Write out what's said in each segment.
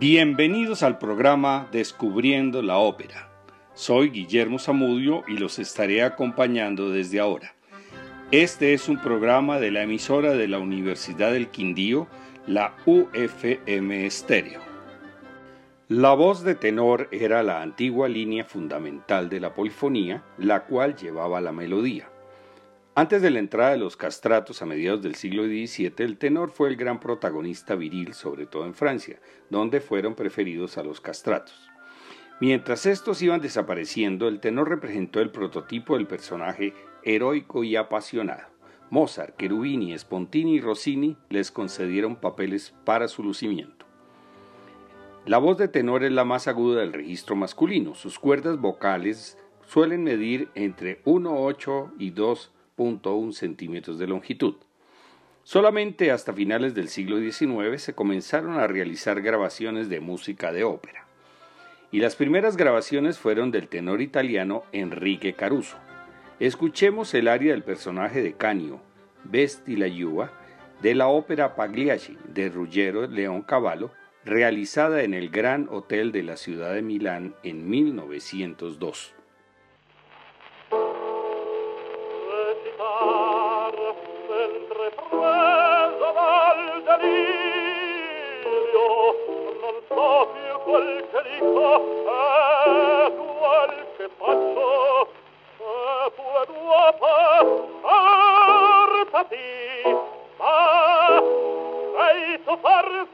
Bienvenidos al programa Descubriendo la Ópera. Soy Guillermo Zamudio y los estaré acompañando desde ahora. Este es un programa de la emisora de la Universidad del Quindío, la UFM Estéreo. La voz de tenor era la antigua línea fundamental de la polifonía, la cual llevaba la melodía. Antes de la entrada de los castratos a mediados del siglo XVII, el tenor fue el gran protagonista viril, sobre todo en Francia, donde fueron preferidos a los castratos. Mientras estos iban desapareciendo, el tenor representó el prototipo del personaje heroico y apasionado. Mozart, Cherubini, Spontini y Rossini les concedieron papeles para su lucimiento. La voz de tenor es la más aguda del registro masculino. Sus cuerdas vocales suelen medir entre 1,8 y 2 1 centímetros de longitud. Solamente hasta finales del siglo XIX se comenzaron a realizar grabaciones de música de ópera. Y las primeras grabaciones fueron del tenor italiano Enrique Caruso. Escuchemos el aria del personaje de Canio, Vesti la Yuva, de la ópera Pagliacci de Ruggero León Cavallo, realizada en el Gran Hotel de la ciudad de Milán en 1902. farse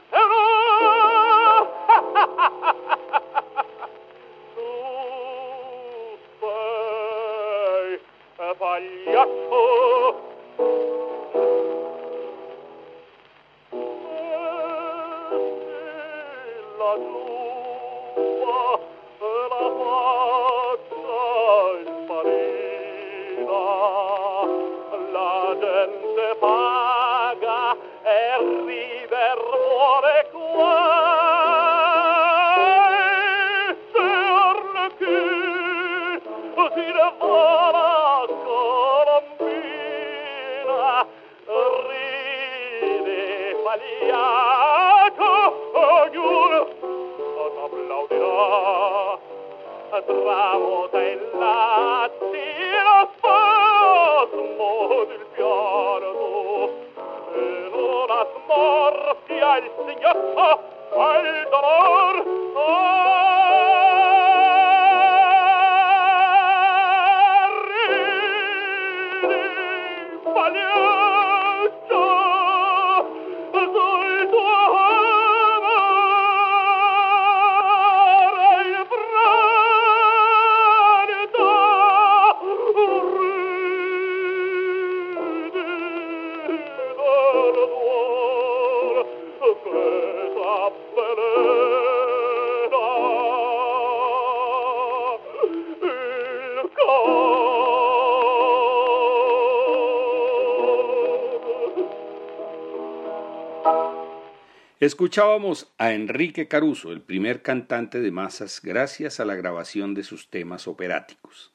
Escuchábamos a Enrique Caruso, el primer cantante de masas, gracias a la grabación de sus temas operáticos.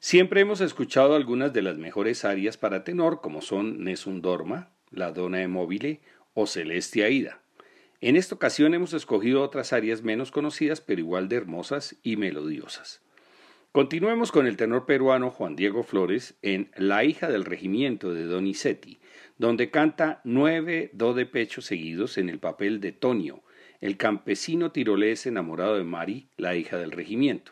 Siempre hemos escuchado algunas de las mejores arias para tenor, como son Nessun Dorma, La Donna de Mobile o Celeste Aida. En esta ocasión hemos escogido otras arias menos conocidas, pero igual de hermosas y melodiosas. Continuemos con el tenor peruano Juan Diego Flores en La hija del regimiento de Donizetti, donde canta nueve do de pecho seguidos en el papel de Tonio, el campesino tirolés enamorado de Mari, la hija del regimiento.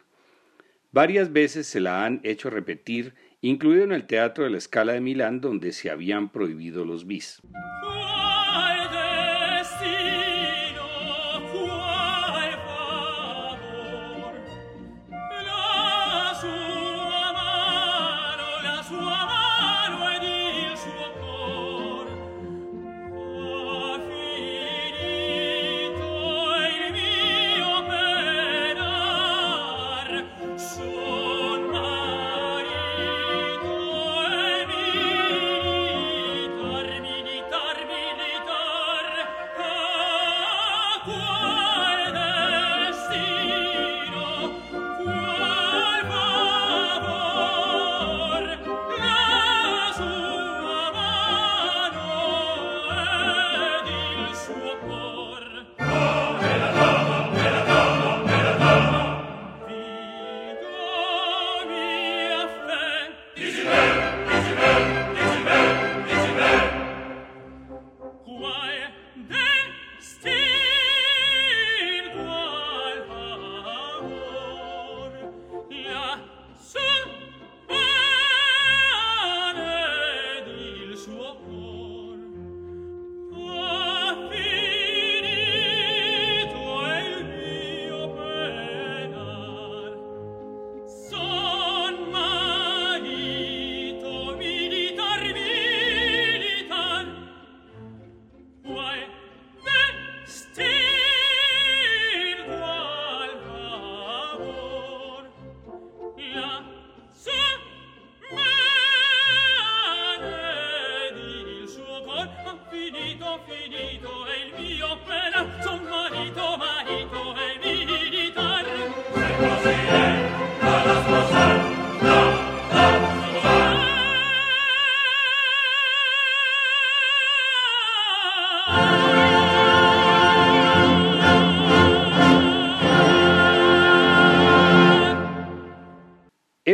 Varias veces se la han hecho repetir, incluido en el Teatro de la Scala de Milán, donde se habían prohibido los bis.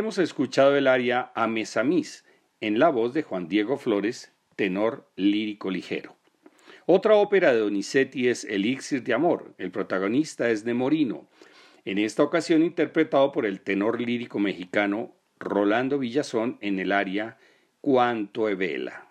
Hemos escuchado el aria Amesamis en la voz de Juan Diego Flores, tenor lírico ligero. Otra ópera de Donizetti es Elixir de Amor. El protagonista es Nemorino, en esta ocasión interpretado por el tenor lírico mexicano Rolando Villazón en el aria Cuanto e Vela.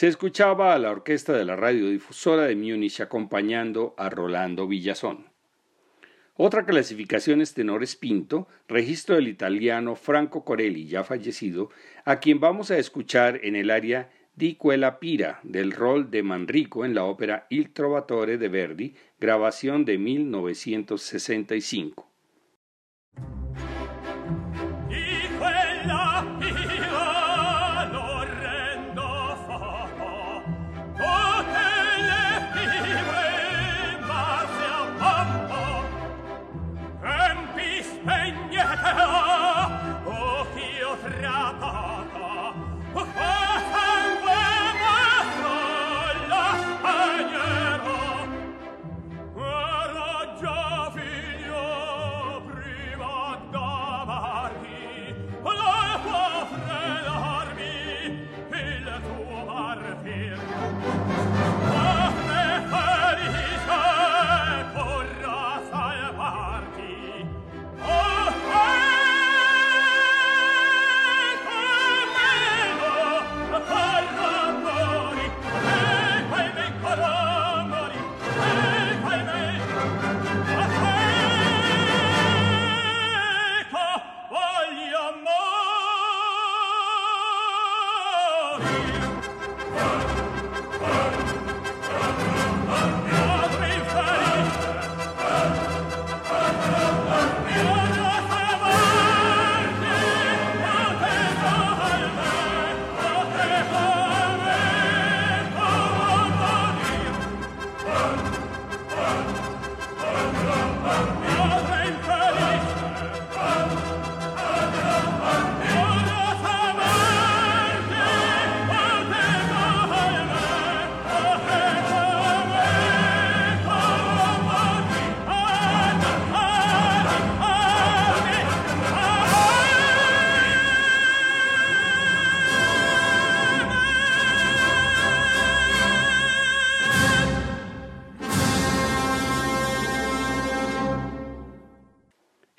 Se escuchaba a la orquesta de la radiodifusora de Múnich acompañando a Rolando Villazón. Otra clasificación es tenores Pinto, registro del italiano Franco Corelli, ya fallecido, a quien vamos a escuchar en el área di quella pira del rol de Manrico en la ópera Il Trovatore de Verdi, grabación de 1965.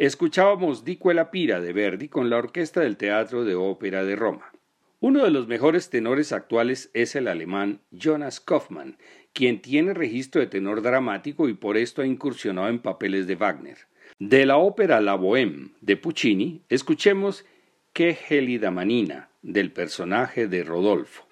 Escuchábamos Di Quella Pira de Verdi con la orquesta del Teatro de Ópera de Roma. Uno de los mejores tenores actuales es el alemán Jonas Kaufmann, quien tiene registro de tenor dramático y por esto ha incursionado en papeles de Wagner. De la ópera La Bohème de Puccini, escuchemos Qué gelida manina del personaje de Rodolfo.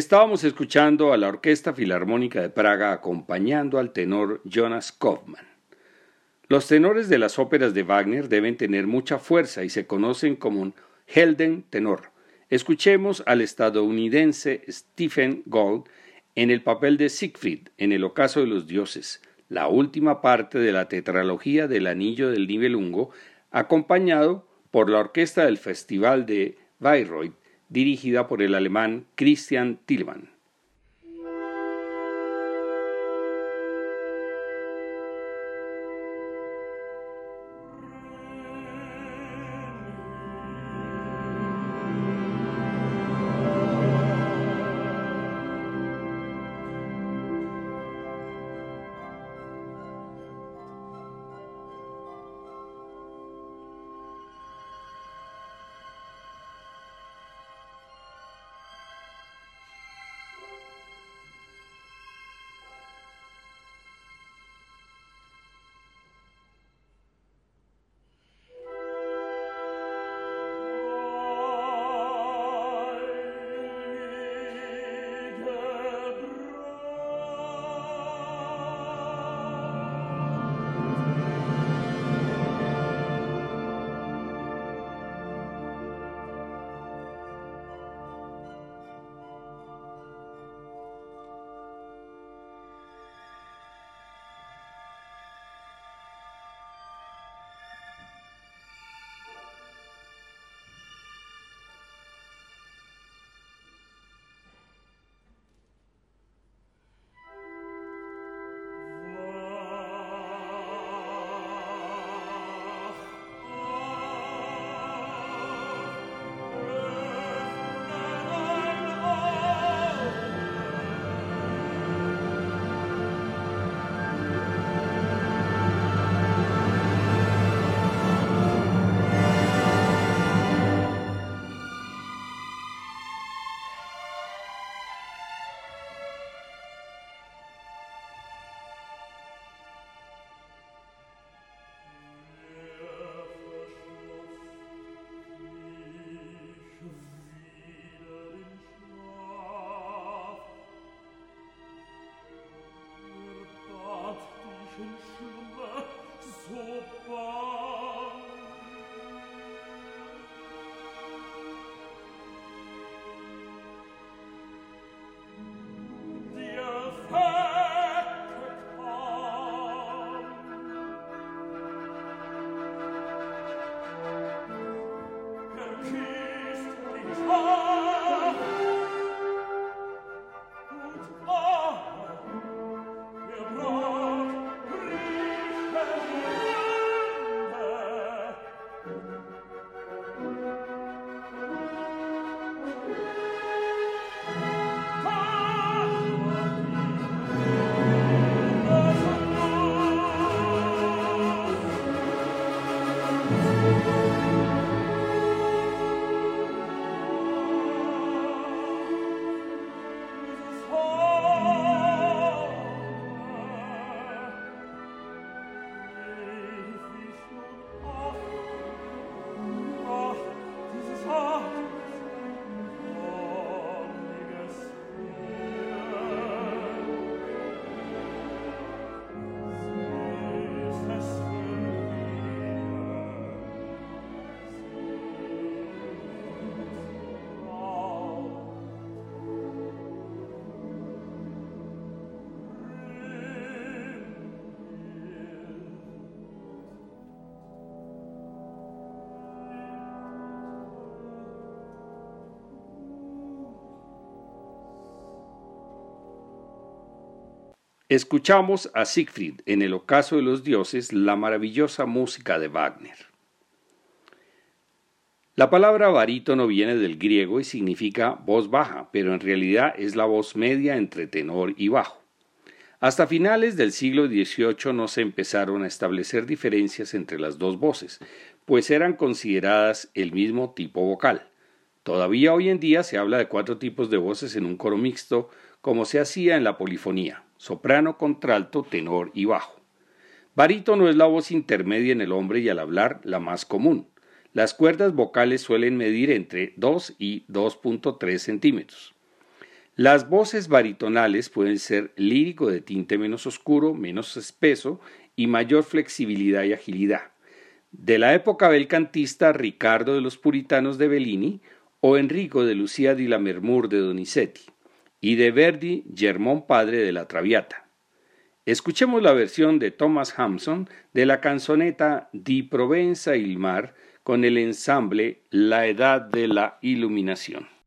Estábamos escuchando a la Orquesta Filarmónica de Praga acompañando al tenor Jonas Kaufmann. Los tenores de las óperas de Wagner deben tener mucha fuerza y se conocen como un Helden tenor. Escuchemos al estadounidense Stephen Gold en el papel de Siegfried en El ocaso de los dioses, la última parte de la tetralogía del Anillo del Nibelungo, acompañado por la orquesta del Festival de Bayreuth dirigida por el alemán Christian Tillmann. 一方 Escuchamos a Siegfried en el ocaso de los dioses, la maravillosa música de Wagner. La palabra barítono viene del griego y significa voz baja, pero en realidad es la voz media entre tenor y bajo. Hasta finales del siglo XVIII no se empezaron a establecer diferencias entre las dos voces, pues eran consideradas el mismo tipo vocal. Todavía hoy en día se habla de cuatro tipos de voces en un coro mixto, como se hacía en la polifonía soprano, contralto, tenor y bajo. Barítono es la voz intermedia en el hombre y al hablar la más común. Las cuerdas vocales suelen medir entre 2 y 2.3 centímetros. Las voces baritonales pueden ser lírico de tinte menos oscuro, menos espeso y mayor flexibilidad y agilidad. De la época belcantista Ricardo de los Puritanos de Bellini o Enrico de Lucía di Lammermoor de Donizetti y de Verdi Germón Padre de la Traviata. Escuchemos la versión de Thomas Hampson de la canzoneta Di Provenza il Mar con el ensamble La Edad de la Iluminación.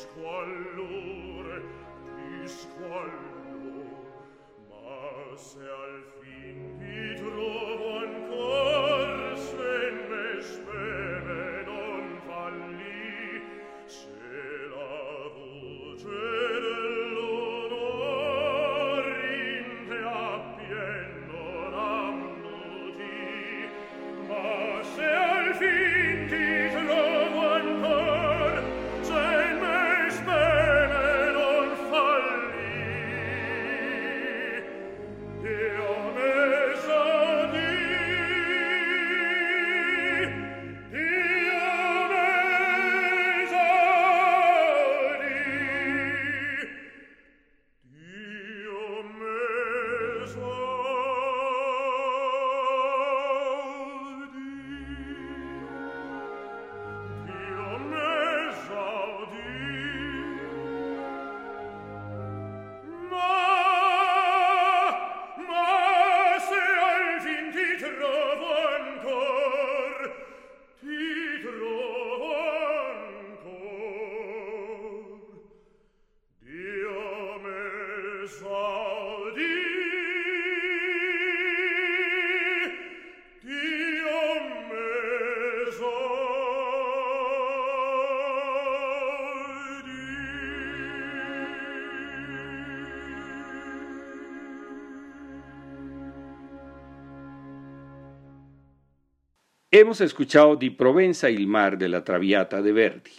squallore, di squallore, ma se al fin Hemos escuchado Di Provenza il mar de la Traviata de Verdi.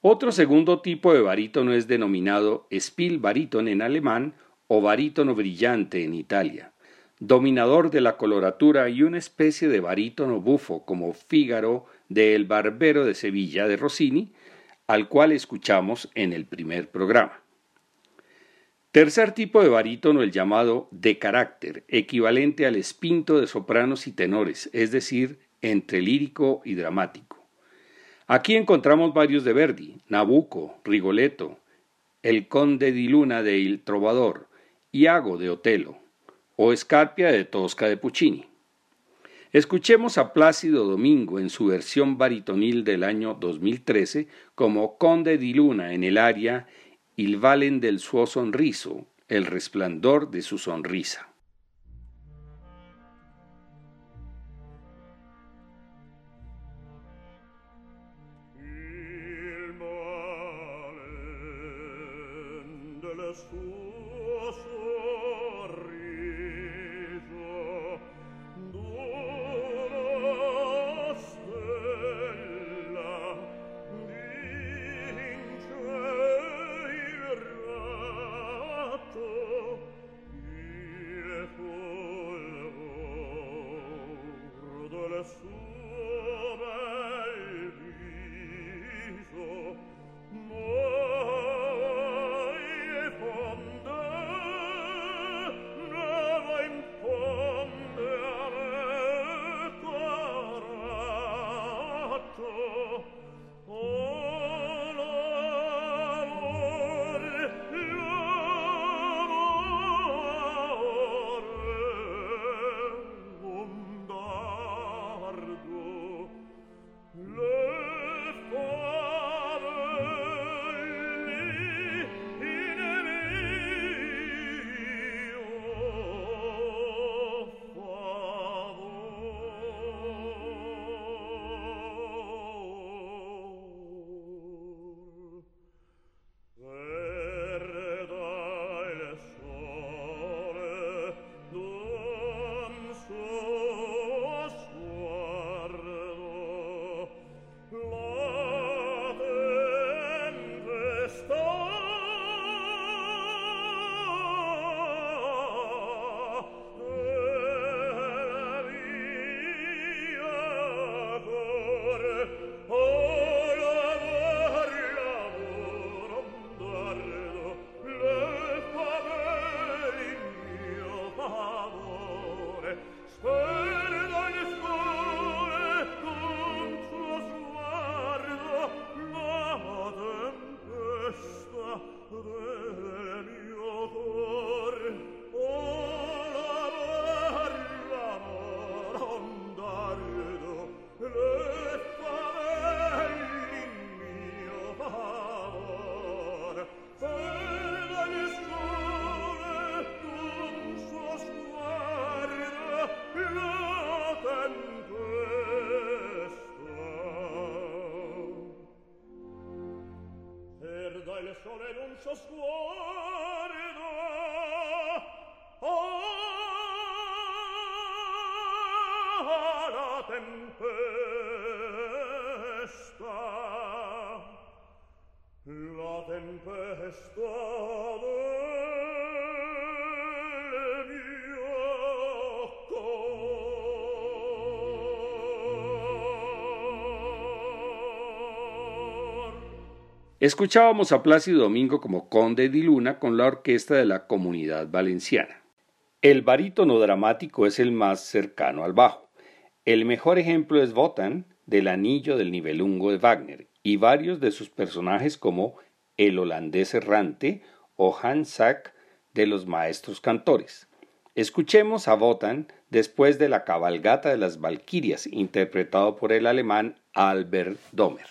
Otro segundo tipo de barítono es denominado Spielbariton en alemán o barítono brillante en Italia, dominador de la coloratura y una especie de barítono bufo como Fígaro de El Barbero de Sevilla de Rossini, al cual escuchamos en el primer programa. Tercer tipo de barítono, el llamado de carácter, equivalente al espinto de sopranos y tenores, es decir, entre lírico y dramático. Aquí encontramos varios de Verdi, Nabucco, Rigoletto, El Conde di Luna de Il Trovador, Iago de Otelo o Escarpia de Tosca de Puccini. Escuchemos a Plácido Domingo en su versión baritonil del año 2013 como Conde di Luna en el aria Il Valen del suo sonriso, el resplandor de su sonrisa. Escuchábamos a Plácido Domingo como conde di Luna con la orquesta de la Comunidad Valenciana. El barítono dramático es el más cercano al bajo. El mejor ejemplo es Wotan del Anillo del Nivelungo de Wagner y varios de sus personajes como el holandés errante o Hans Sack de los maestros cantores. Escuchemos a Wotan después de la cabalgata de las Valquirias, interpretado por el alemán Albert Domer.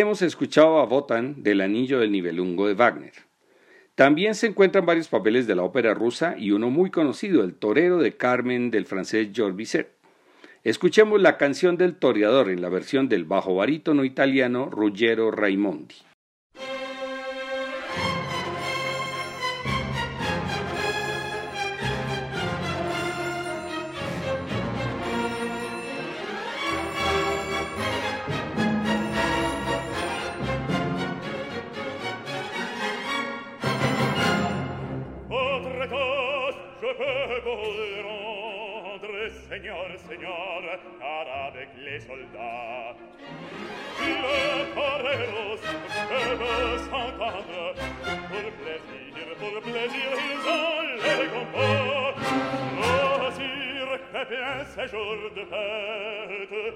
Hemos escuchado a Wotan del Anillo del Nibelungo de Wagner. También se encuentran varios papeles de la ópera rusa y uno muy conocido, el torero de Carmen del francés Georges Bizet. Escuchemos la canción del toreador en la versión del bajo barítono italiano Ruggero Raimondi.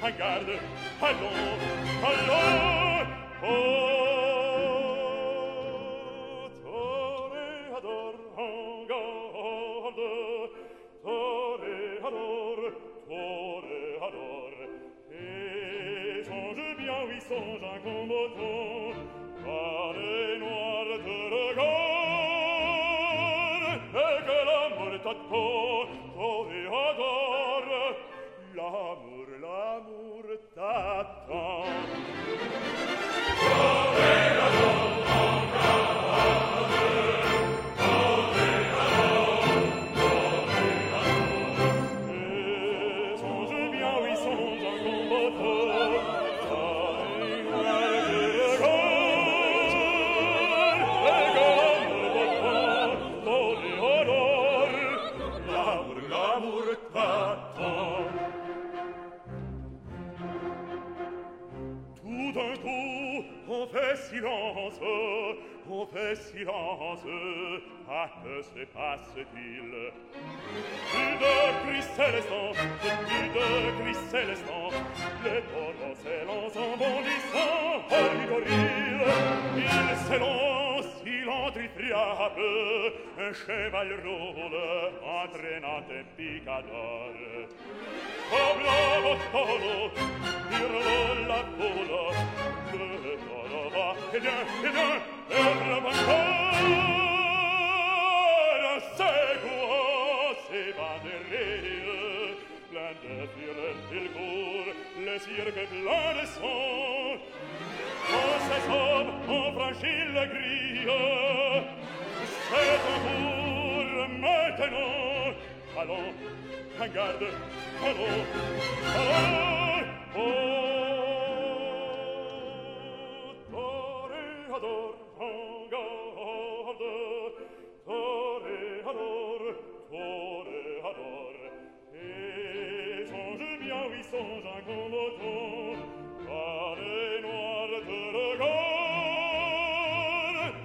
Hagard, Hallon, Hallon, picador Poblo bottolo, dirlo la cola Le torova, ed è, ed è, e brava ancora Seguo, se va del re Blande firent il cor, le cirque blane son. O se sauve, on franchit le grille C'est un cour maintenant Allô, en garde, allô, allô, oh, toreador, en garde, toreador, toreador, et songe bien, oui, songe un combattant, car les noirs te regard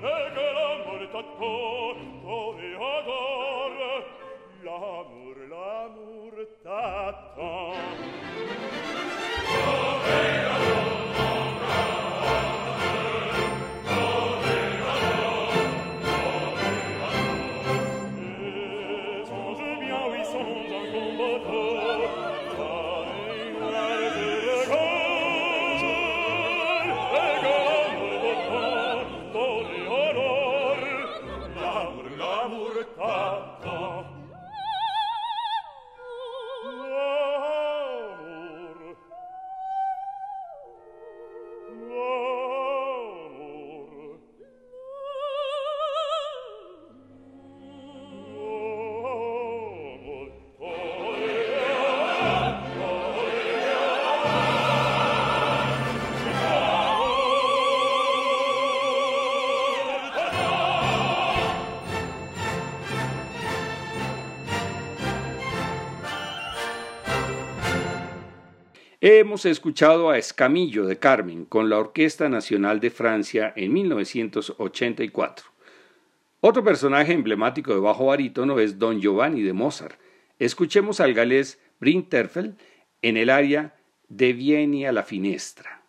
et que l'amour mort t'attend, toreador, l'amour, l'amour t'attend. Hemos escuchado a Escamillo de Carmen con la Orquesta Nacional de Francia en 1984. Otro personaje emblemático de bajo barítono es Don Giovanni de Mozart. Escuchemos al galés Brinterfel en el área De Vieni a la Finestra.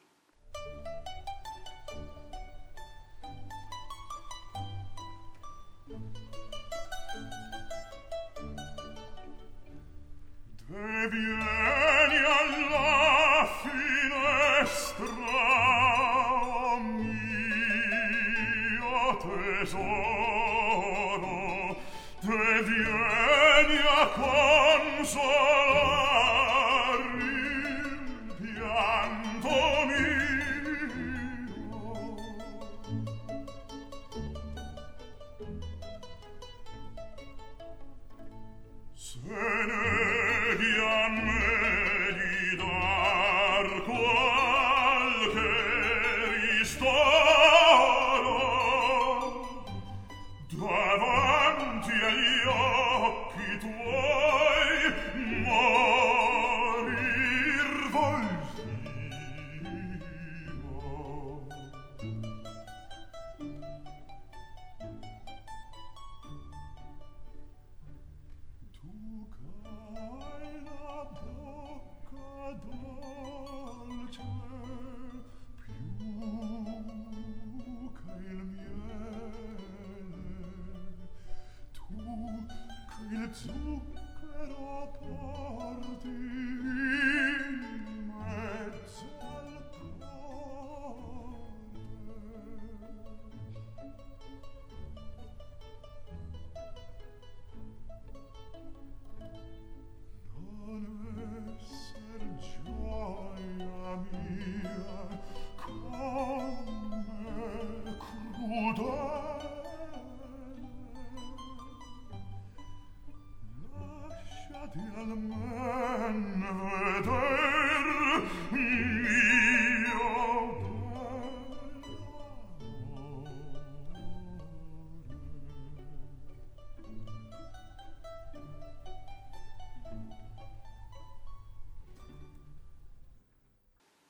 consuetudo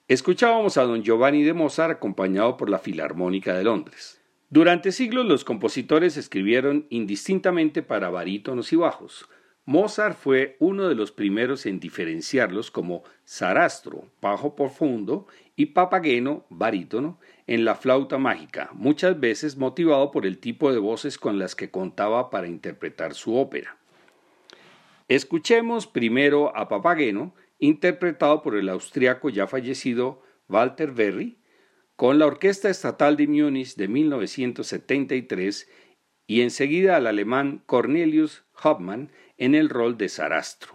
Escuchábamos a don Giovanni de Mozart acompañado por la Filarmónica de Londres. Durante siglos los compositores escribieron indistintamente para barítonos y bajos. Mozart fue uno de los primeros en diferenciarlos como sarastro, bajo profundo, y papageno, barítono, en la flauta mágica, muchas veces motivado por el tipo de voces con las que contaba para interpretar su ópera. Escuchemos primero a Papageno, interpretado por el austriaco ya fallecido Walter Berry, con la Orquesta Estatal de Múnich de 1973 y enseguida al alemán Cornelius Hauptmann en el rol de Sarastro.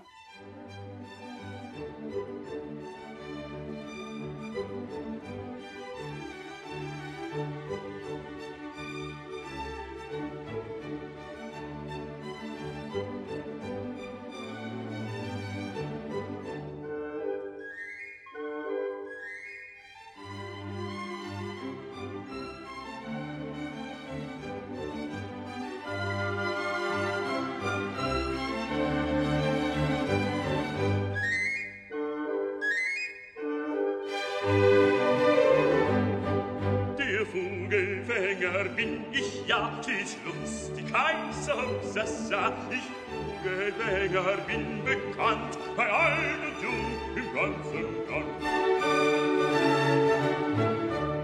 Gelänger bin bekannt, bei alt und jung im ganzen Land.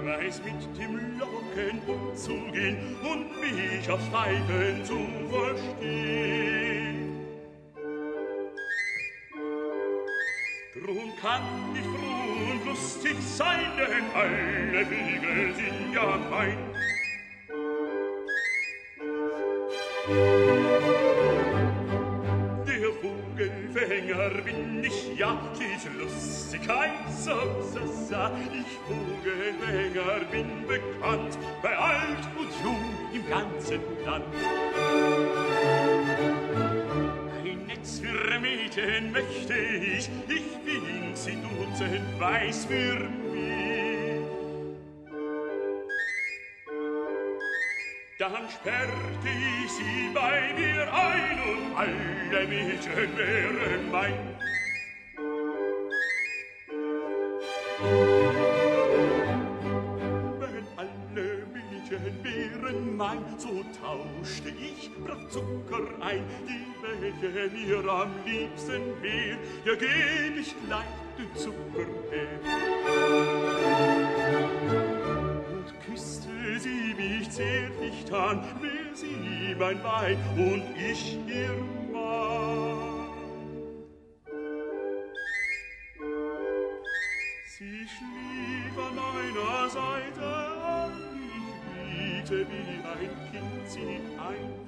Weiß mit dem Locken umzugehen und mich aufs Pfeifen zu verstehen. Drum kann ich froh und lustig sein, denn alle Wege sind ja mein. Vogelfänger bin ich, ja, dies lustig heißer Sassa. Ich Vogelfänger bin bekannt, bei alt und jung im ganzen Land. Ein Netz für Mädchen möchte ich, ich bin sie dutzend weiß für Dann sperrte ich sie bei mir ein und alle Mädchen wären mein. Wenn alle Mädchen wären mein, so tauschte ich brav Zucker ein, die welche mir am liebsten wär, ja geb ich gleich den Zucker her. Sie mich zärtlich an, wär sie mein Weib und ich ihr Mann. Sie schlief an meiner Seite, ich wiegte wie ein Kind sie ein.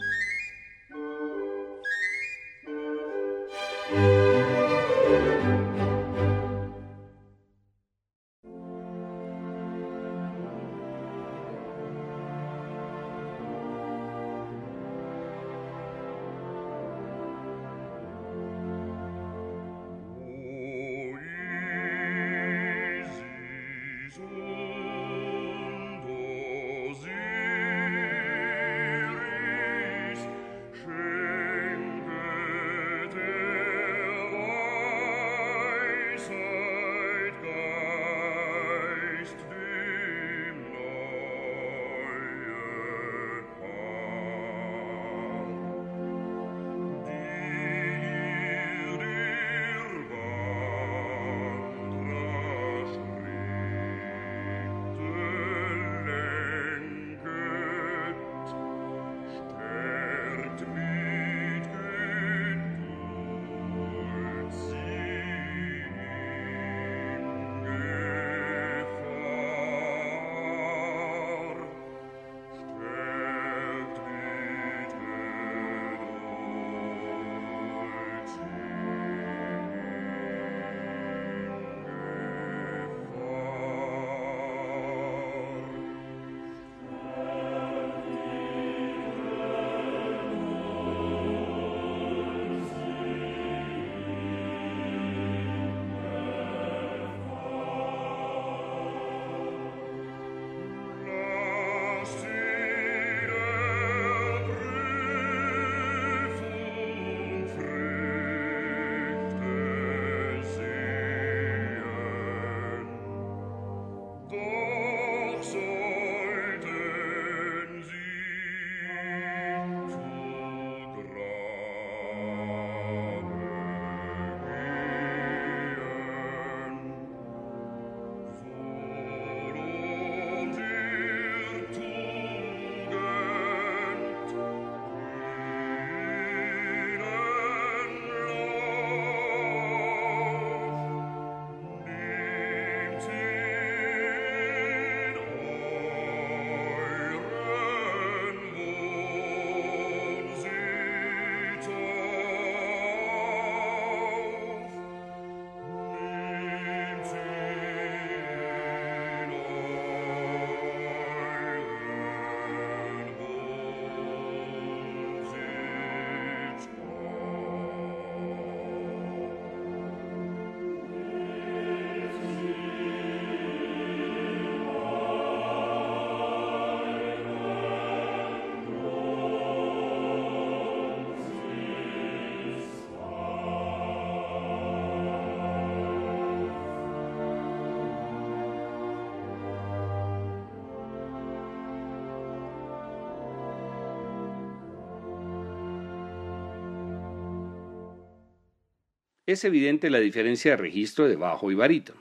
Es evidente la diferencia de registro de bajo y barítono.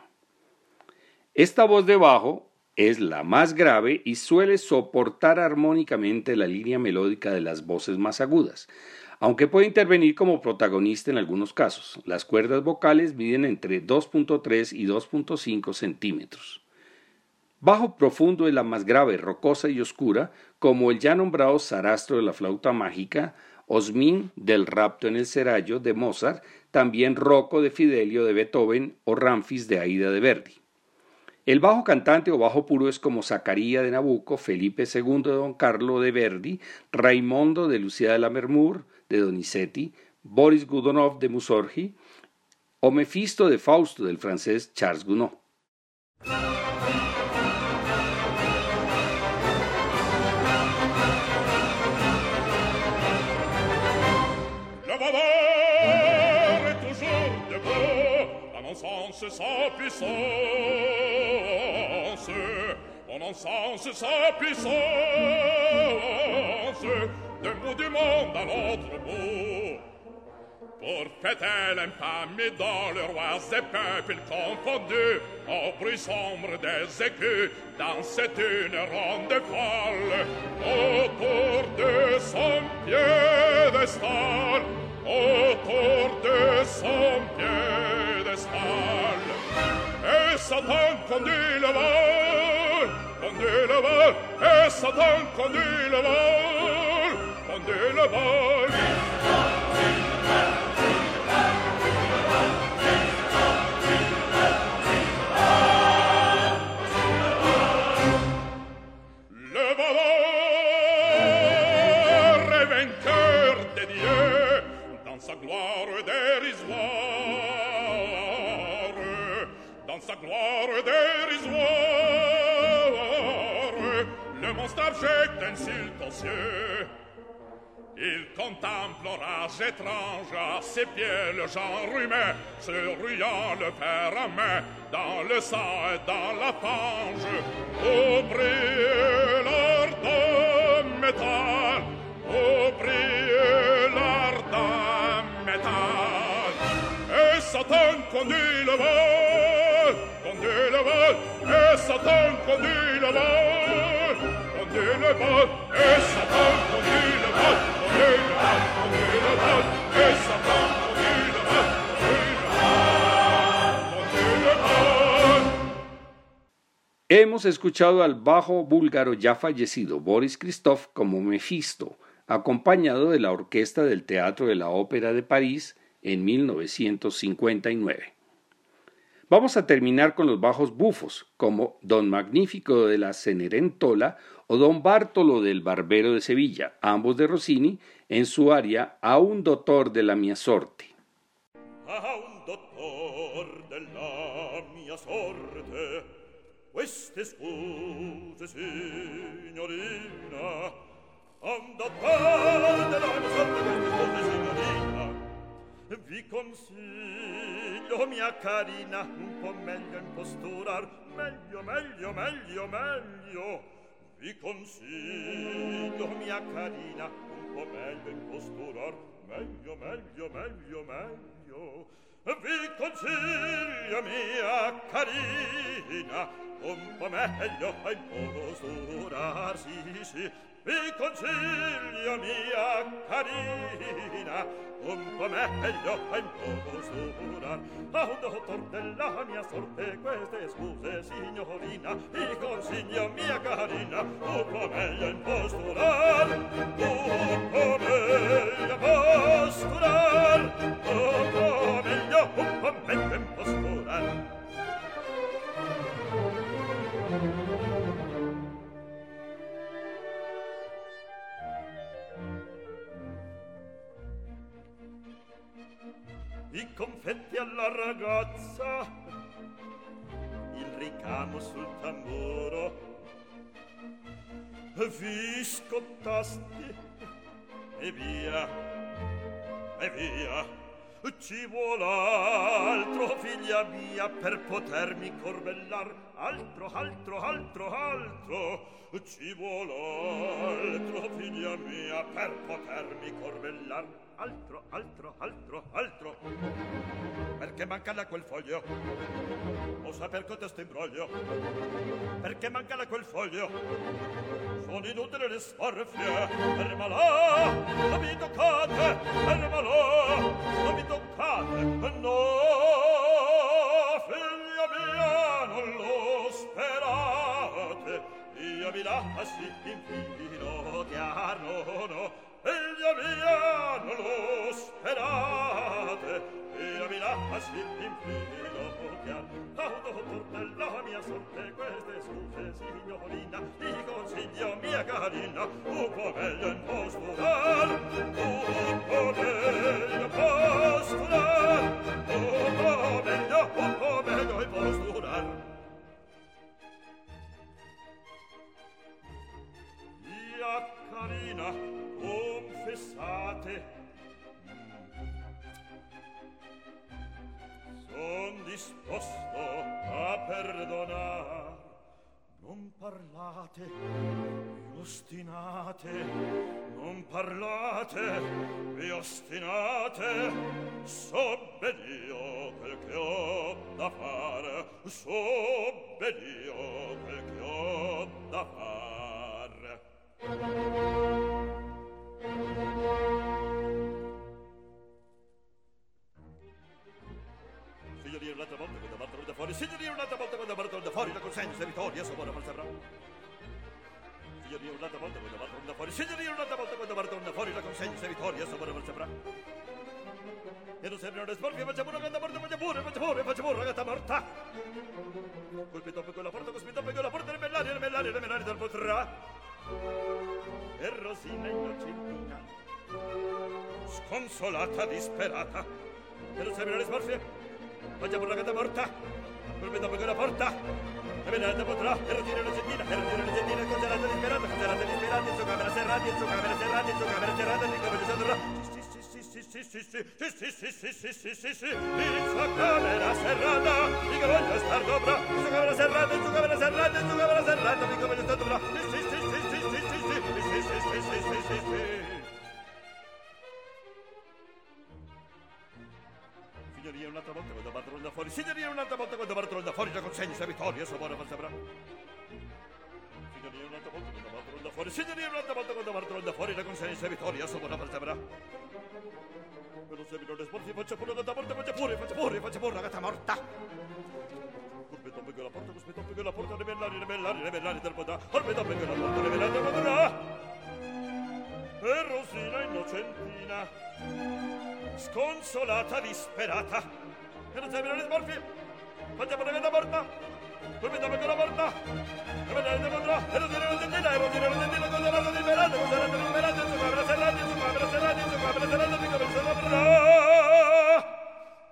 Esta voz de bajo es la más grave y suele soportar armónicamente la línea melódica de las voces más agudas, aunque puede intervenir como protagonista en algunos casos. Las cuerdas vocales miden entre 2.3 y 2.5 centímetros. Bajo profundo es la más grave, rocosa y oscura, como el ya nombrado Sarastro de la flauta mágica, Osmin del rapto en el Serallo de Mozart, también Rocco de Fidelio de Beethoven o Ramfis de Aida de Verdi. El bajo cantante o bajo puro es como Zacarías de Nabucco, Felipe II de Don Carlo de Verdi, Raimondo de Lucía de la Mermur, de Donizetti, Boris Godunov de Mussorgsky o Mefisto de Fausto del francés Charles Gounod. Sa puissance On encense sa puissance D'un bout du monde à l'autre bout. Pour fêter l'infamie dans le roi et peuples confondus Au bruit sombre des écus Dans cette une ronde folle Autour de son piédestal Autour de son stal a Satan kan du la var Kan du la Satan kan du du la Satan du la il contemple l'orage étrange à ses pieds le genre humain se ruyant le fer à main dans le sang et dans la fange au brille l'ardent métal au brille l'ardent métal. Et Satan conduit le vent Hemos escuchado al bajo búlgaro ya fallecido Boris Christoph como Mefisto, acompañado de la orquesta del Teatro de la Ópera de París en 1959. Vamos a terminar con los bajos bufos, como Don Magnífico de la Cenerentola o Don Bártolo del Barbero de Sevilla, ambos de Rossini, en su aria A un doctor de la mia sorte. A un de la mia sorte, a un de la mia sorte, vi meglio mia carina un po' meglio imposturar. Meglio meglio meglio meglio. Vi consiglio mia carina un po' meglio imposturar. Meglio meglio meglio meglio. Vi consiglio mia carina un po' meglio imposturar. Sì sì e consiglia mia carina un po' meglio e un po' surar a un dottor della mia sorte queste scuse signorina e consiglio mia carina un po' meglio e un po' surar un po' meglio un po' surar un po' meglio un po' meglio un po' surar confetti alla ragazza. Il ricamo sul tamburo. Vi scottasti e via e via. Ci vuol altro figlia mia per potermi corvellar altro altro altro altro. Ci vuol altro figlia mia per potermi corvellar. Altro altro altro altro. Perché manca la quel foglio? O saper cotesto imbroglio perché manca la quel foglio? Sono inutili le sforfie. Fermala non mi toccate. Fermala non mi toccate. No figlia mia non lo sperate io vi lasci infino chiaro no Figlia mia, non lo sperate io mi lasci in infino chiaro auto portella mia sorte queste scuse, signorina ti consiglio mia carina un po' meglio in postular un po' meglio in postular un po' meglio postular verità confessate. Son disposto a perdonar. Non parlate vi ostinate. Non parlate vi ostinate. So bedio quel che ho da fare. So bedio quel che ho da fare. Fuori Signoria un'altra volta quando partono da fuori La consegna se vittoria sopra mal saprà Signoria un'altra volta quando partono da fuori Signoria un'altra volta quando partono da fuori La consegna se vittoria sopra mal saprà E non sembrano le sporche Faccia pure quando morta Faccia pure, faccia pure, faccia pure Ragazza morta. Colpito per quella porta Colpito per quella porta Rimellare, rimellare, rimellare dal potrà. E Rosina innocentina sconsolata, disperata. E non sapere le smorfie mangia pure la gata morta colpe dopo quella porta e venata potrà e Rosina innocentina e Rosina innocentina congelata, disperata congelata, disperata in sua camera serrata in sua camera serrata in sua camera serrata in camera serrata sì sì sì sì sì sì sì sì sì sì sì sì in camera serrata in camera serrata in camera serrata in camera serrata star dobra sì sì sì sì sì sì sì sì sì sì sì sì sì sì tenia un'altra volta quando Bartolomeo fuori, si tenia un'altra volta quando Bartolomeo fuori, la consegna vittoria, Savona Valsabrà. Si tenia un'altra volta quando Bartolomeo fuori, si tenia un'altra volta quando Bartolomeo fuori, la consegna vittoria, Savona Valsabrà. Per un non sporti faccia pure la gatta morta, faccia pure, faccia pure, faccia pure la gatta morta. Orbe dopo che la porta, orbe dopo che la porta, ribellare, ribellare, ribellare, del podà, orbe dopo che la porta, ribellare, ribellare, ribellare, innocentina sconsolata disperata e non servono le smorfie mangiamo la vena morta dormiamo con la morta e vedere ne potrà e non dire non sentire e non dire non sentire di l'hanno liberato cosa l'hanno liberato su qua braserrati su qua braserrati su qua braserrati su qua braserrati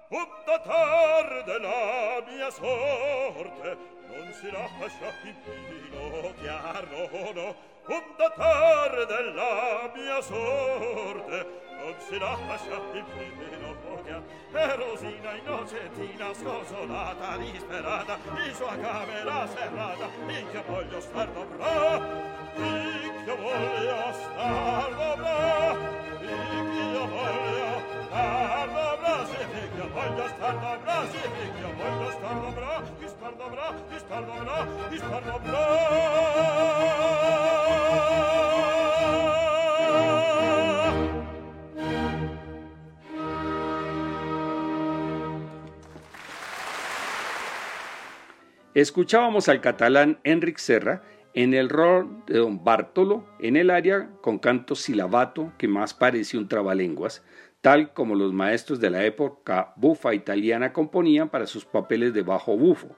un datar della mia sorte non si lascia in vino chiaro no fondatore della mia sorte. Non si lascia in vino chiaro e Rosina innocentina sconsolata disperata in sua camera serrata. In che voglio star dobrà in che voglio star dobrà in che voglio Escuchábamos al catalán Enric Serra en el rol de don Bartolo en el área con canto silabato que más parece un trabalenguas, tal como los maestros de la época bufa italiana componían para sus papeles de bajo bufo,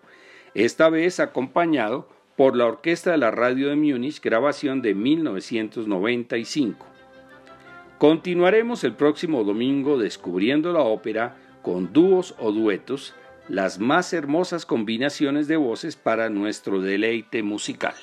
esta vez acompañado por la Orquesta de la Radio de Múnich, grabación de 1995. Continuaremos el próximo domingo descubriendo la ópera con dúos o duetos, las más hermosas combinaciones de voces para nuestro deleite musical.